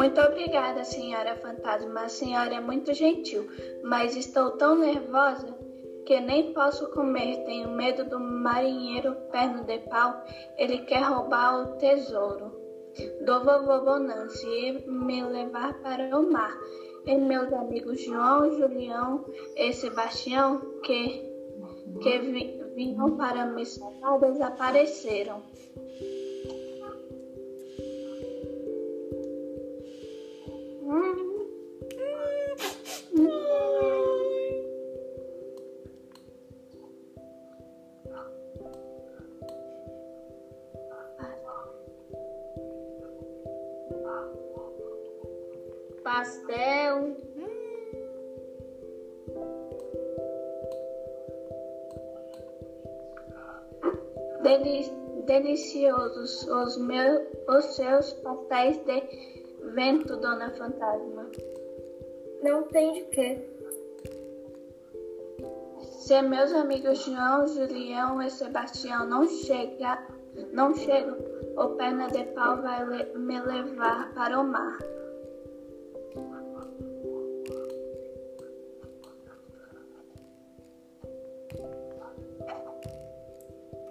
Muito obrigada, senhora fantasma. A senhora é muito gentil, mas estou tão nervosa que nem posso comer. Tenho medo do marinheiro perno de pau. Ele quer roubar o tesouro do vovô Bonança e me levar para o mar. E meus amigos João, Julião e Sebastião, que, que vinham para me salvar, desapareceram. Pastel. Deli deliciosos os, meus, os seus pastéis de vento, dona Fantasma. Não tem de quê. Se meus amigos João, Julião e Sebastião não chega, não chegam, o perna de pau vai me levar para o mar.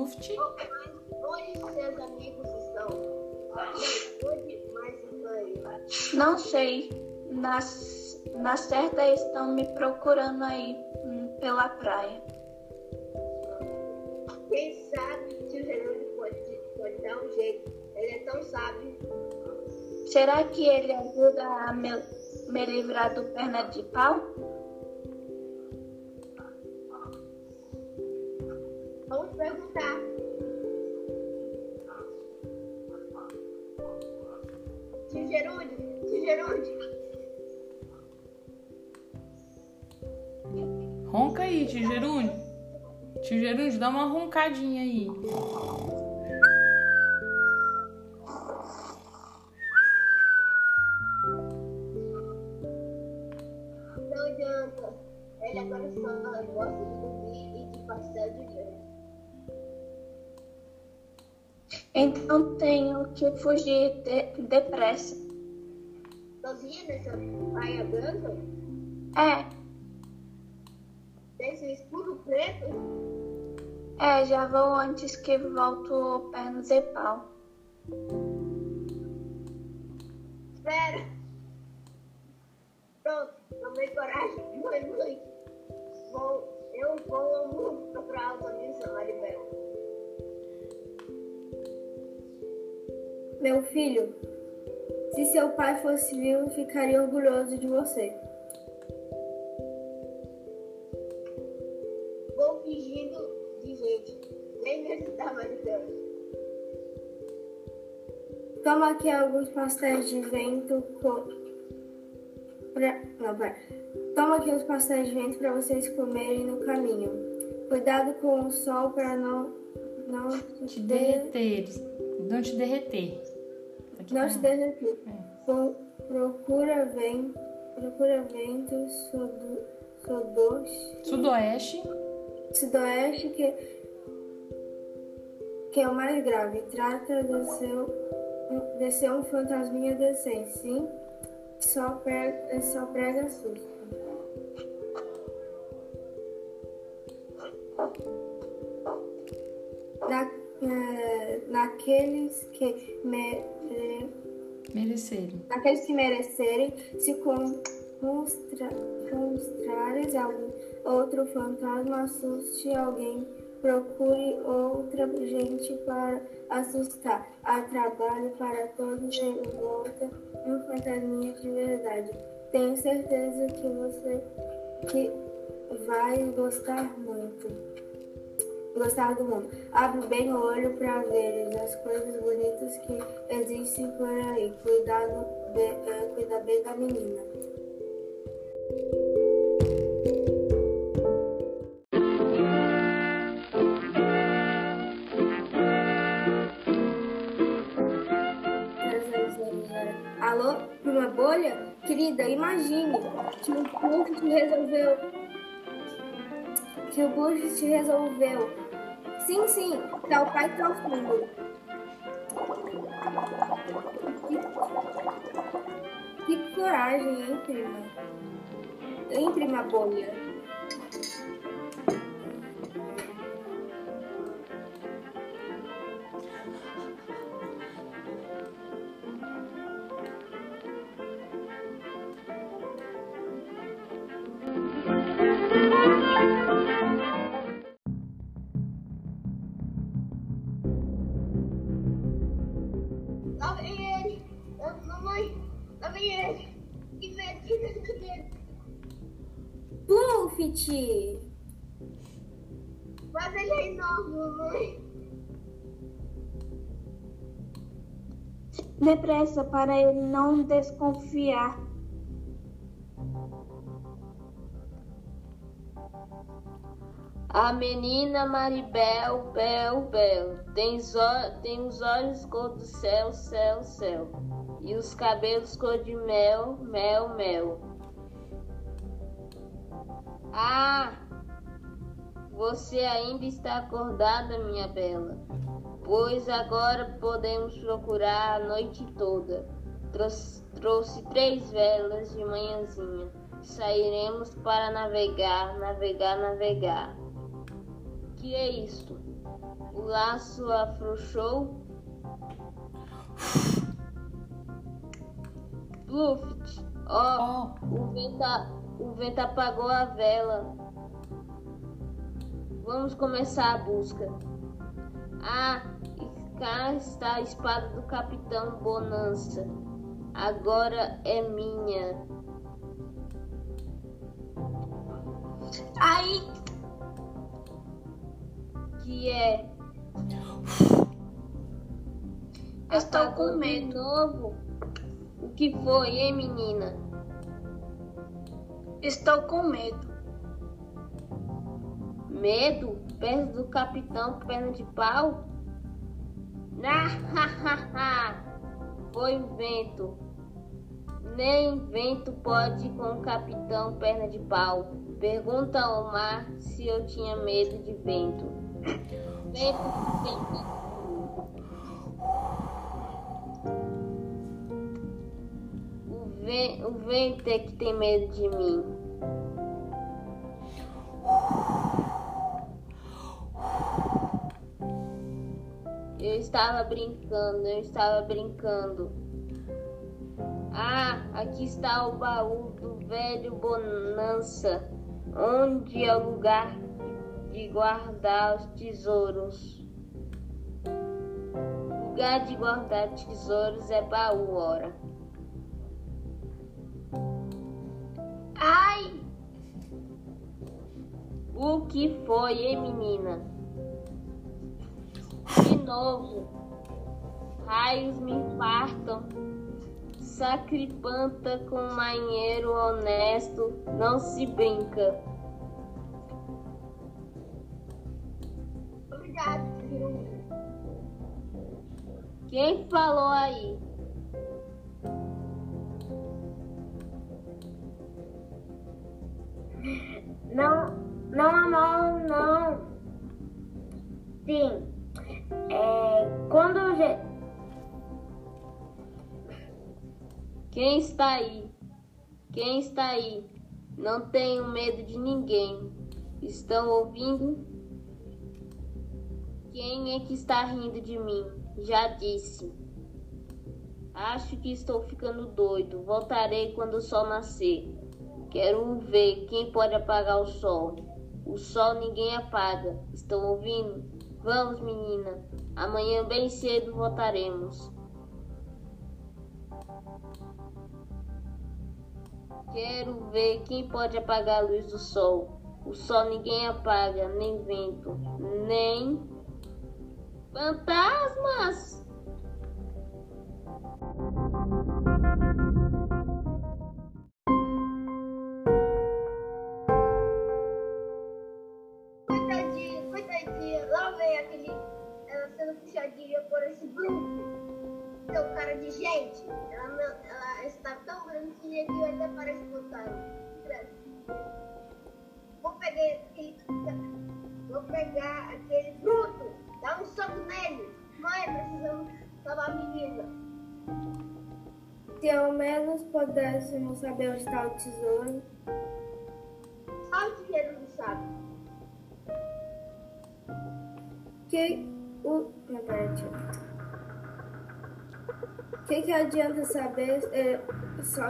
Luft. Onde seus amigos estão? Onde mais estão? Não sei. Na, na certa estão me procurando aí hum, pela praia. Quem sabe que o Gerônimo pode, pode dar um jeito. Ele é tão sábio. Será que ele ajuda a me, me livrar do perna de pau? Tio Gerúndio, tio Gerúndio. Ronca aí, tio Gerúndio. Tio Gerúndio, dá uma roncadinha aí. Que fugir de, depressa. Sozinha nessa praia branca? É, Desse escuro preto? é, já vou antes que volto o perna de pau. Espera. Pronto, tomei coragem. Mãe, mãe. Vou, eu vou procurar os amigos da Maribel. Meu filho, se seu pai fosse vivo, ficaria orgulhoso de você. Vou fingindo de gente. Nem me ajudar Maribel. Toma aqui alguns pastéis de vento com... pra... Não, pera. Toma aqui uns pastéis de vento para vocês comerem no caminho. Cuidado com o sol para não não Te te derreter. Não te derreter. Aqui não tá. te derreter. É. Pro- Procura vem procura ventos sudo, sudos, Sudoeste. sudoeste que que é o mais grave. Trata do seu de ser um fantasminha decente, sim? Só prega, só prega susto. Na, eh, naqueles que me, eh, Merecerem. naqueles que merecerem, se con- constra- constrares algum outro fantasma, assuste alguém, procure outra gente para assustar. Há trabalho para todos em volta, um fantasminha de verdade. Tenho certeza que você que vai gostar muito. Gostar do mundo. Abre bem o olho para ver as coisas bonitas que existem por aí. Cuidado, be- eh, cuida bem da menina. Alô, prima bolha? Querida, imagine que o Bush te resolveu. Que o Bush te resolveu. Sim, sim, tá o pai tá ao fundo. coragem, hein, prima? Hein, prima bolha? Lá vem ele. Mamãe, lá vem ele. Que medo, que medo, que medo. Buffett! Faz ele aí novo, mamãe. Depressa para ele não desconfiar. A menina Maribel, Bel, Bel, tem, tem os olhos cor do céu, céu, céu, e os cabelos cor de mel, mel, mel. Ah, você ainda está acordada, minha bela, pois agora podemos procurar a noite toda. Trouxe três velas de manhãzinha. Sairemos para navegar, navegar, navegar. Que é isto? O laço afrouxou? Luft, ó, Ó, o vento, o vento apagou a vela. Vamos começar a busca. Ah, e cá está a espada do capitão Bonança. Agora é minha. Ai, Que é? estou Apagou com medo. novo? O que foi, hein, menina? Estou com medo. Medo? Perto do capitão perna de pau? Ah, Foi vento. Nem vento pode com o capitão perna de pau. Pergunta ao mar se eu tinha medo de vento. Medo. O, ve- o vento é que tem medo de mim. Eu estava brincando, eu estava brincando. Ah, aqui está o baú do velho Bonança, onde é o lugar guardar os tesouros. Lugar de guardar tesouros é baú, ora. Ai, O que foi, hein, menina? De novo. Raios me partam. Sacripanta com marinheiro honesto, não se brinca. Quem falou aí? Não, não, não, não. Sim. É, quando gente. Quem está aí? Quem está aí? Não tenho medo de ninguém. Estão ouvindo? Quem é que está rindo de mim? Já disse. Acho que estou ficando doido. Voltarei quando o sol nascer. Quero ver quem pode apagar o sol. O sol ninguém apaga. Estão ouvindo? Vamos, menina. Amanhã bem cedo voltaremos. Quero ver quem pode apagar a luz do sol. O sol ninguém apaga, nem vento, nem fantasmas. Coitadinha, coitadinha. Lá vem aquele. Ela sendo puxadinha por esse grupo. Seu cara de gente. Ela, está tão grande que até parece fantasma. Vou pegar. Vou pegar aquele bruto. Dá um soco nele. Mãe, precisamos salvar a menina. Se ao menos pudéssemos saber onde está o tesouro. Só o dinheiro não sabe. Que o. Não, peraí, eu- que, que adianta saber? Ele só,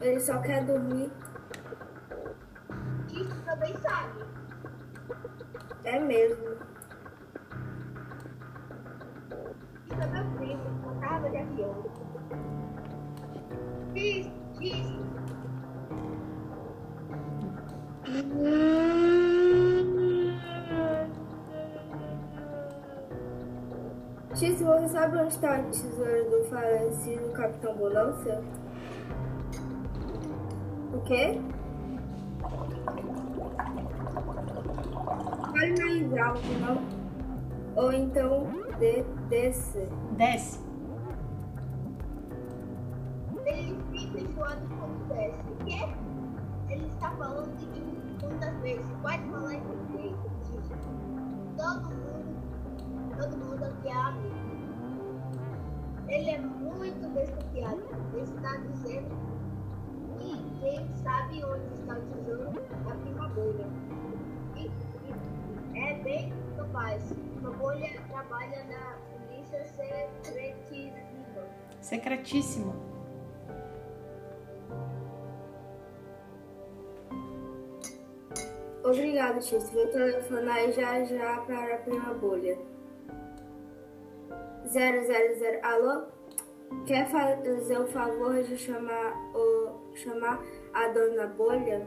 ele só quer dormir. Isso também sabe. É mesmo. Carga de avião. X, você sabe onde está o tesouro do falecido Capitão Bonança? O quê? Fale mais alto, não? Ou então de, desce. Desce. Quê? Ele está falando de muitas vezes. Pode falar em diz. Todo mundo, todo mundo aqui é amigo. Ele é muito desconfiado. Ele está dizendo que quem sabe onde está o tesouro é a prima bolha. E, é bem capaz. A bolha trabalha na polícia secretíssima. Secretíssimo. Obrigado, X. Vou telefonar já já para a prima bolha. 000. Alô? Quer fazer o favor de chamar, o, chamar a dona bolha?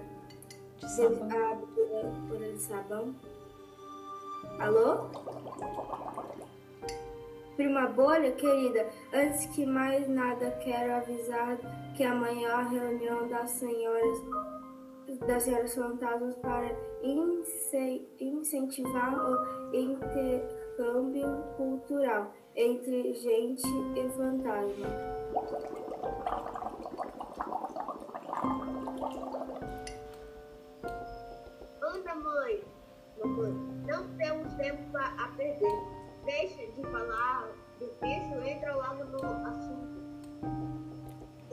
De sabão. A bolha bolha de sabão? Alô? Prima bolha, querida, antes que mais nada, quero avisar que amanhã a reunião das senhoras das senhoras fantasmas para ince- incentivar o intercâmbio cultural entre gente e fantasma. Anda, mãe. Mamãe, não temos tempo a, perder. Deixa de falar difícil, entra logo no assunto.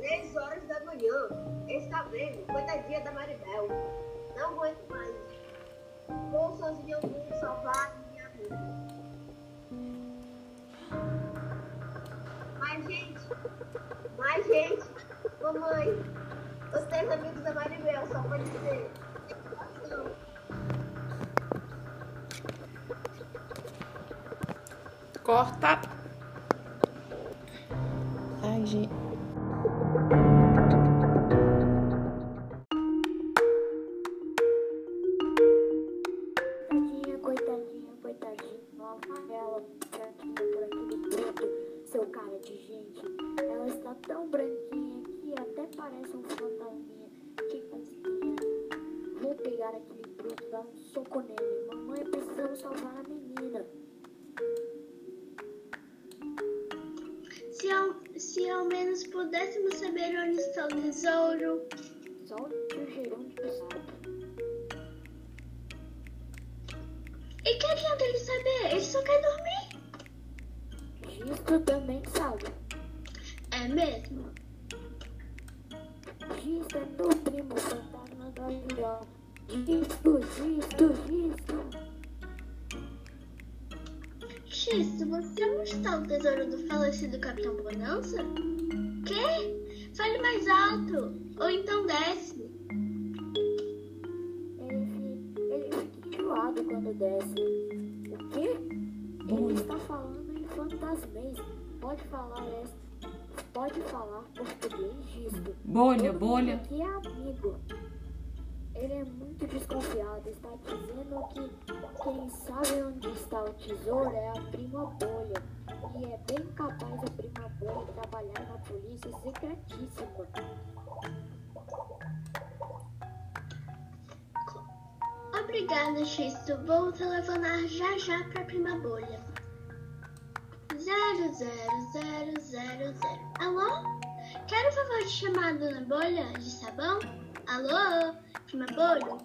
Três horas da manhã. Está vendo? Coitadinha da Maribel. Não aguento mais. Vou sozinha vou salvar minha vida. Mais gente. Mais gente. Mamãe. Os três amigos da Maribel, só pode ser. Não. Corta. Ai, gente. E que adianta ele saber? Ele só quer dormir. Gisto também sabe. É mesmo? Gisto é meu primo, fantasma do avião. Gisto, gisto, gisto. X, você onde está o tesouro do falecido Capitão Bonança? Quê? Fale mais alto. Ou então desce. Quando desce. O quê? Ele está falando em fantasmês. Pode falar essa. Pode falar português disto. Bolha, Todo bolha. aqui é amigo. Ele é muito desconfiado. Está dizendo que quem sabe onde está o tesouro é a prima bolha. E é bem capaz a prima bolha trabalhar na polícia secretíssima. Obrigada, X. Vou telefonar já já pra prima bolha. Zero, zero, zero, zero, zero. Alô? Quero o favor de chamar a dona bolha de sabão? Alô? Prima bolha?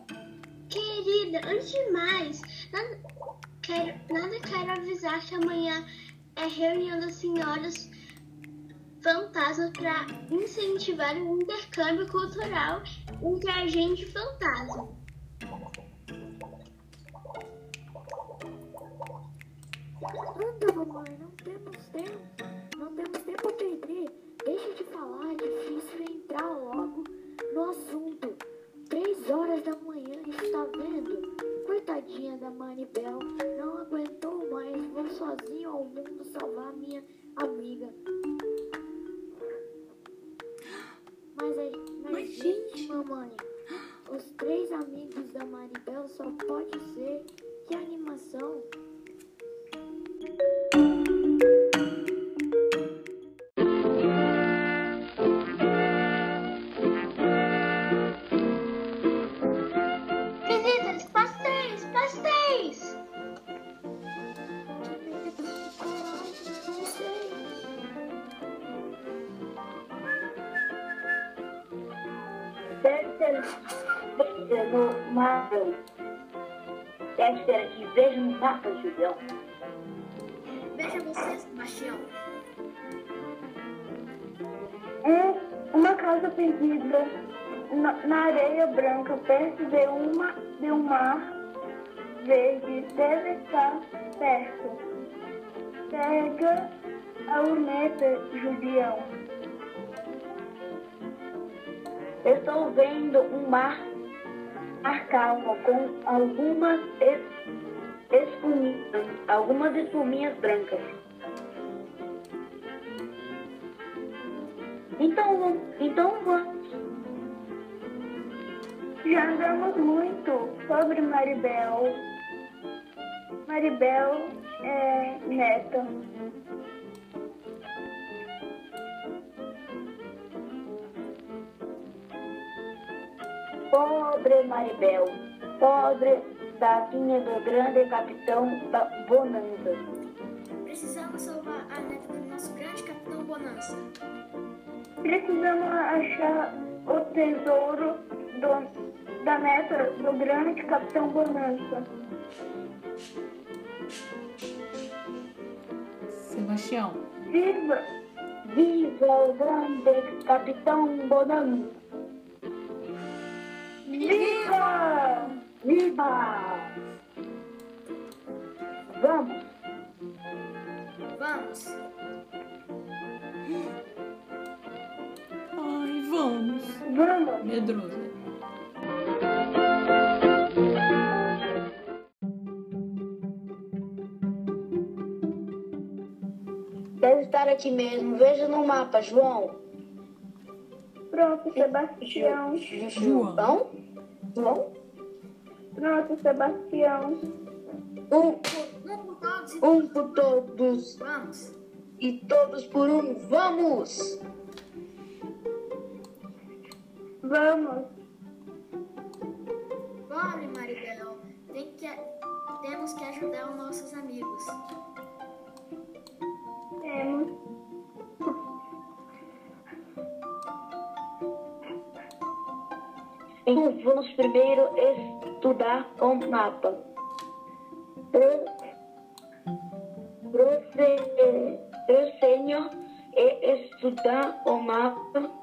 Querida, antes de mais, nada quero, nada quero avisar que amanhã é reunião das senhoras fantasmas para incentivar o intercâmbio cultural entre a gente fantasma. Anda, mamãe, não temos tempo. Não temos tempo a perder. Deixa de falar, é difícil entrar logo no assunto. Três horas da manhã, está vendo? Coitadinha da Maribel, não aguentou mais. Vou sozinho ao mundo salvar minha amiga. Mas, a, mas, Mas, gente, mamãe, os três amigos da Maribel só pode Um, uma casa perdida na, na areia branca, perto de, uma, de um mar verde, deve estar perto. Pega a luneta, Julião. Estou vendo um mar, mar calmo com algumas es, espuminhas, algumas espuminhas brancas. Então, então vamos. Já andamos muito sobre Maribel. Maribel é neta. Pobre Maribel, pobre da filha do grande capitão Bonanza. Precisamos achar o tesouro do- da neta do grande Capitão Bonança. Sebastião. Viva! Viva o grande capitão Bonanza! Viva! Viva! Vamos! Vamos. Medroso. Deve estar aqui mesmo. Veja no mapa, João. Pronto, Sebastião. João? João? Pronto, Sebastião. Um, Um por todos um por todos vamos. e todos por um. Vamos! Vamos! Pobre Maribel. Tem que, temos que ajudar os nossos amigos. Temos. Então vamos primeiro estudar o mapa. Pro- proce- Prosseguir e estudar o mapa.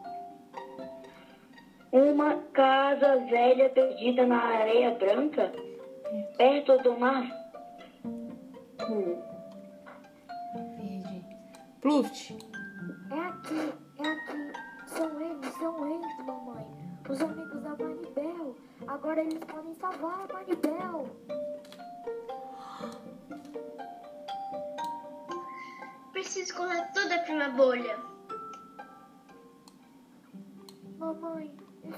Uma casa velha perdida na areia branca, perto do mar. Hum. Verde. Pluft. É aqui, é aqui. São eles, são eles, mamãe. Os amigos da Manibel. Agora eles podem salvar a Manibel. Preciso correr toda a prima bolha. Mamãe,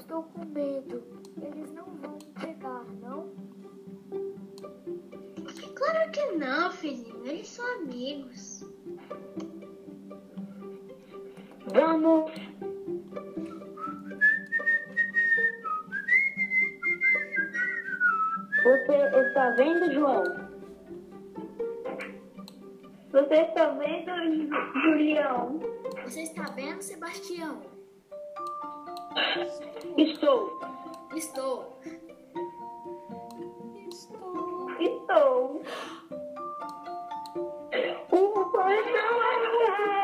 estou com medo. Eles não vão pegar, não? Claro que não, filhinho. Eles são amigos. Vamos. Você está vendo, João? Você está vendo, Ju- Julião? Você está vendo, Sebastião? Estou. Estou. Estou. Estou. Uma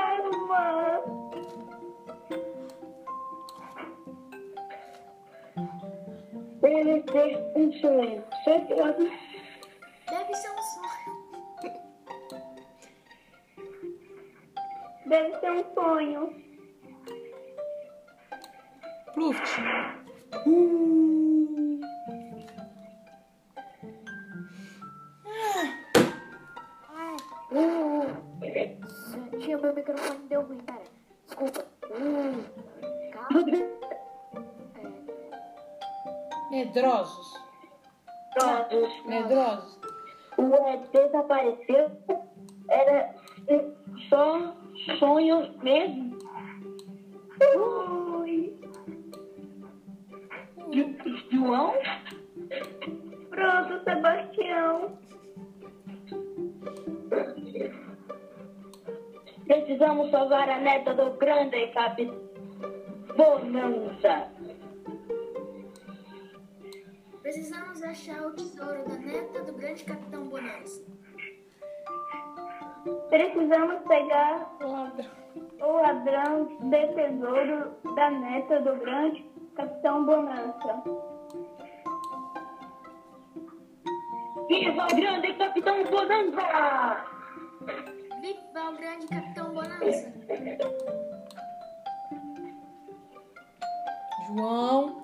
arma. Deve ser um sonho. Sempre Deve ser um sonho. Deve ser um sonho. Pluft. Ah, tinha meu microfone deu ruim, pera. Desculpa. É, Medrosos. Todos. Medrosos. O Ed desapareceu. Era só sonho mesmo. João? Pronto, Sebastião. Precisamos salvar a neta do grande capitão. Bonança. Precisamos achar o tesouro da neta do grande capitão Bonança. Precisamos pegar Ladrão. o ladrão de tesouro da neta do grande Capitão Bonança. Viva o grande capitão Bonança! Viva o grande capitão Bonança! João.